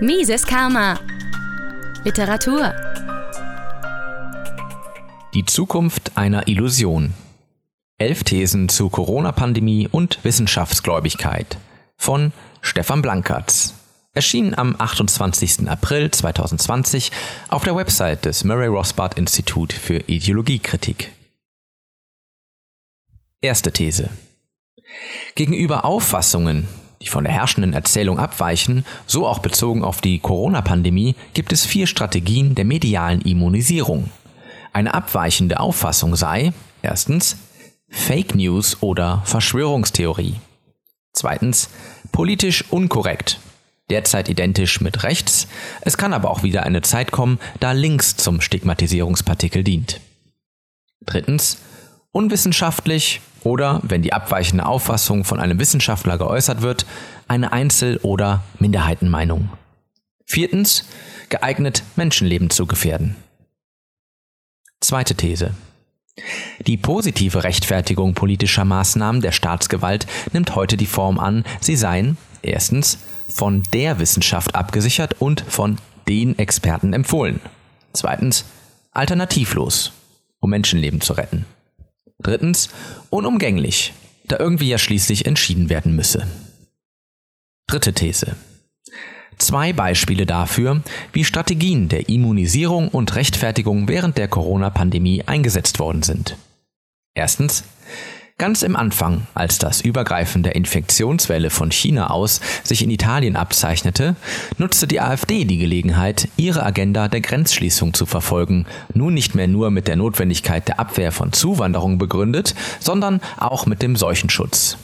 Mises Karma. Literatur. Die Zukunft einer Illusion. Elf Thesen zur Corona-Pandemie und Wissenschaftsgläubigkeit von Stefan Blankertz. Erschienen am 28. April 2020 auf der Website des Murray Rothbard Institut für Ideologiekritik. Erste These. Gegenüber Auffassungen, die von der herrschenden Erzählung abweichen, so auch bezogen auf die Corona-Pandemie, gibt es vier Strategien der medialen Immunisierung. Eine abweichende Auffassung sei erstens Fake News oder Verschwörungstheorie. Zweitens politisch unkorrekt, derzeit identisch mit rechts, es kann aber auch wieder eine Zeit kommen, da links zum Stigmatisierungspartikel dient. Drittens unwissenschaftlich oder, wenn die abweichende Auffassung von einem Wissenschaftler geäußert wird, eine Einzel- oder Minderheitenmeinung. Viertens, geeignet, Menschenleben zu gefährden. Zweite These. Die positive Rechtfertigung politischer Maßnahmen der Staatsgewalt nimmt heute die Form an, sie seien erstens von der Wissenschaft abgesichert und von den Experten empfohlen. Zweitens alternativlos, um Menschenleben zu retten. Drittens, unumgänglich, da irgendwie ja schließlich entschieden werden müsse. Dritte These. Zwei Beispiele dafür, wie Strategien der Immunisierung und Rechtfertigung während der Corona-Pandemie eingesetzt worden sind. Erstens, Ganz im Anfang, als das Übergreifen der Infektionswelle von China aus sich in Italien abzeichnete, nutzte die AfD die Gelegenheit, ihre Agenda der Grenzschließung zu verfolgen, nun nicht mehr nur mit der Notwendigkeit der Abwehr von Zuwanderung begründet, sondern auch mit dem Seuchenschutz.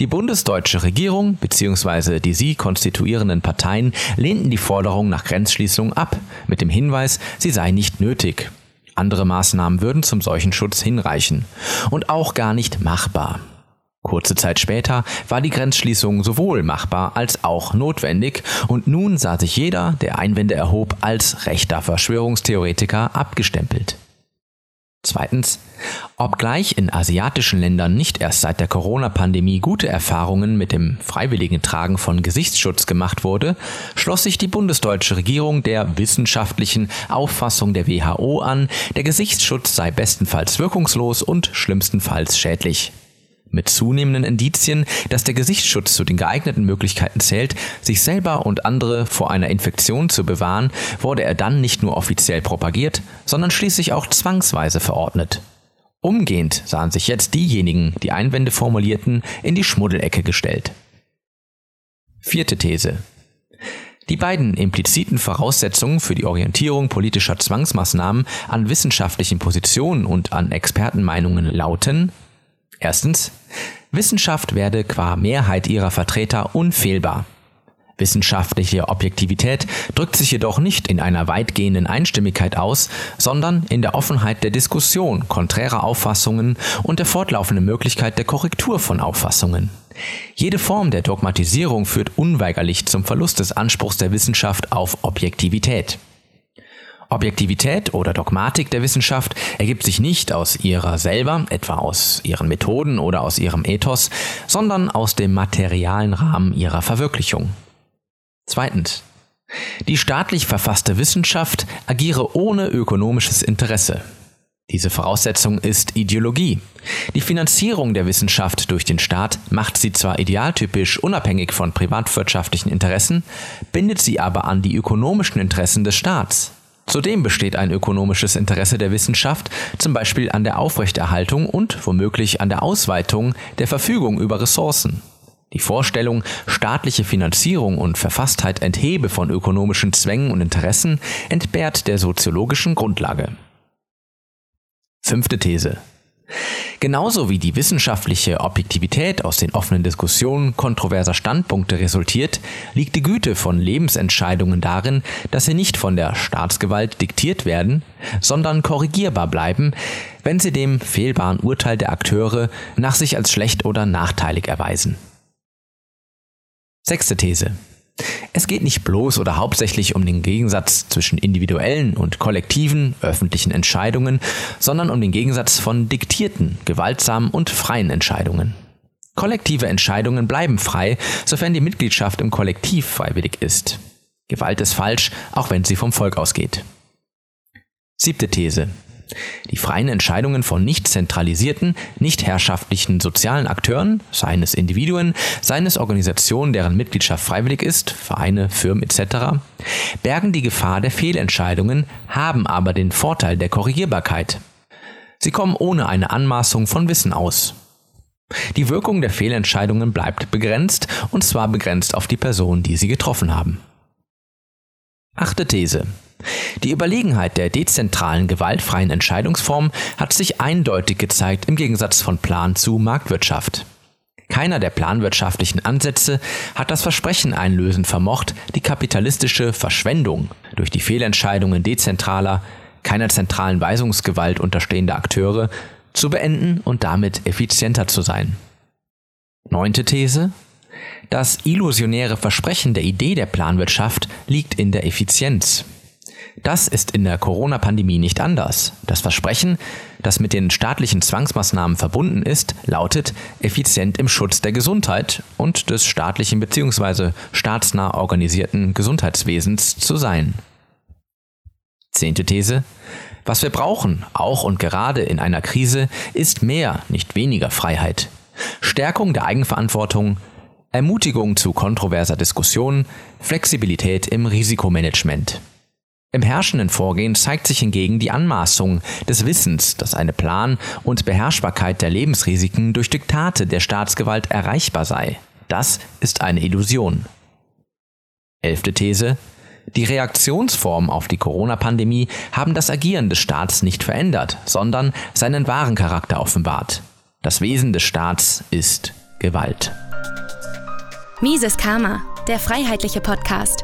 Die bundesdeutsche Regierung bzw. die sie konstituierenden Parteien lehnten die Forderung nach Grenzschließung ab, mit dem Hinweis, sie sei nicht nötig. Andere Maßnahmen würden zum Seuchenschutz hinreichen und auch gar nicht machbar. Kurze Zeit später war die Grenzschließung sowohl machbar als auch notwendig und nun sah sich jeder, der Einwände erhob, als rechter Verschwörungstheoretiker abgestempelt. Zweitens, obgleich in asiatischen Ländern nicht erst seit der Corona-Pandemie gute Erfahrungen mit dem freiwilligen Tragen von Gesichtsschutz gemacht wurde, schloss sich die bundesdeutsche Regierung der wissenschaftlichen Auffassung der WHO an, der Gesichtsschutz sei bestenfalls wirkungslos und schlimmstenfalls schädlich mit zunehmenden Indizien, dass der Gesichtsschutz zu den geeigneten Möglichkeiten zählt, sich selber und andere vor einer Infektion zu bewahren, wurde er dann nicht nur offiziell propagiert, sondern schließlich auch zwangsweise verordnet. Umgehend sahen sich jetzt diejenigen, die Einwände formulierten, in die Schmuddelecke gestellt. Vierte These. Die beiden impliziten Voraussetzungen für die Orientierung politischer Zwangsmaßnahmen an wissenschaftlichen Positionen und an Expertenmeinungen lauten Erstens, Wissenschaft werde qua Mehrheit ihrer Vertreter unfehlbar. Wissenschaftliche Objektivität drückt sich jedoch nicht in einer weitgehenden Einstimmigkeit aus, sondern in der Offenheit der Diskussion konträrer Auffassungen und der fortlaufenden Möglichkeit der Korrektur von Auffassungen. Jede Form der Dogmatisierung führt unweigerlich zum Verlust des Anspruchs der Wissenschaft auf Objektivität. Objektivität oder Dogmatik der Wissenschaft ergibt sich nicht aus ihrer selber, etwa aus ihren Methoden oder aus ihrem Ethos, sondern aus dem materialen Rahmen ihrer Verwirklichung. Zweitens. Die staatlich verfasste Wissenschaft agiere ohne ökonomisches Interesse. Diese Voraussetzung ist Ideologie. Die Finanzierung der Wissenschaft durch den Staat macht sie zwar idealtypisch unabhängig von privatwirtschaftlichen Interessen, bindet sie aber an die ökonomischen Interessen des Staats. Zudem besteht ein ökonomisches Interesse der Wissenschaft, zum Beispiel an der Aufrechterhaltung und womöglich an der Ausweitung der Verfügung über Ressourcen. Die Vorstellung, staatliche Finanzierung und Verfasstheit enthebe von ökonomischen Zwängen und Interessen, entbehrt der soziologischen Grundlage. Fünfte These. Genauso wie die wissenschaftliche Objektivität aus den offenen Diskussionen kontroverser Standpunkte resultiert, liegt die Güte von Lebensentscheidungen darin, dass sie nicht von der Staatsgewalt diktiert werden, sondern korrigierbar bleiben, wenn sie dem fehlbaren Urteil der Akteure nach sich als schlecht oder nachteilig erweisen. Sechste These. Es geht nicht bloß oder hauptsächlich um den Gegensatz zwischen individuellen und kollektiven öffentlichen Entscheidungen, sondern um den Gegensatz von diktierten, gewaltsamen und freien Entscheidungen. Kollektive Entscheidungen bleiben frei, sofern die Mitgliedschaft im Kollektiv freiwillig ist. Gewalt ist falsch, auch wenn sie vom Volk ausgeht. Siebte These. Die freien Entscheidungen von nicht zentralisierten, nicht herrschaftlichen sozialen Akteuren, seien es Individuen, seien es Organisationen, deren Mitgliedschaft freiwillig ist, Vereine, Firmen etc., bergen die Gefahr der Fehlentscheidungen, haben aber den Vorteil der Korrigierbarkeit. Sie kommen ohne eine Anmaßung von Wissen aus. Die Wirkung der Fehlentscheidungen bleibt begrenzt, und zwar begrenzt auf die Person, die sie getroffen haben. Achte These. Die Überlegenheit der dezentralen gewaltfreien Entscheidungsform hat sich eindeutig gezeigt im Gegensatz von Plan zu Marktwirtschaft. Keiner der planwirtschaftlichen Ansätze hat das Versprechen einlösen vermocht, die kapitalistische Verschwendung durch die Fehlentscheidungen dezentraler, keiner zentralen Weisungsgewalt unterstehender Akteure zu beenden und damit effizienter zu sein. Neunte These. Das illusionäre Versprechen der Idee der Planwirtschaft liegt in der Effizienz. Das ist in der Corona-Pandemie nicht anders. Das Versprechen, das mit den staatlichen Zwangsmaßnahmen verbunden ist, lautet effizient im Schutz der Gesundheit und des staatlichen bzw. staatsnah organisierten Gesundheitswesens zu sein. Zehnte These. Was wir brauchen, auch und gerade in einer Krise, ist mehr, nicht weniger Freiheit. Stärkung der Eigenverantwortung, Ermutigung zu kontroverser Diskussion, Flexibilität im Risikomanagement. Im herrschenden Vorgehen zeigt sich hingegen die Anmaßung des Wissens, dass eine Plan- und Beherrschbarkeit der Lebensrisiken durch Diktate der Staatsgewalt erreichbar sei. Das ist eine Illusion. Elfte These. Die Reaktionsformen auf die Corona-Pandemie haben das Agieren des Staats nicht verändert, sondern seinen wahren Charakter offenbart. Das Wesen des Staats ist Gewalt. Mises Karma, der freiheitliche Podcast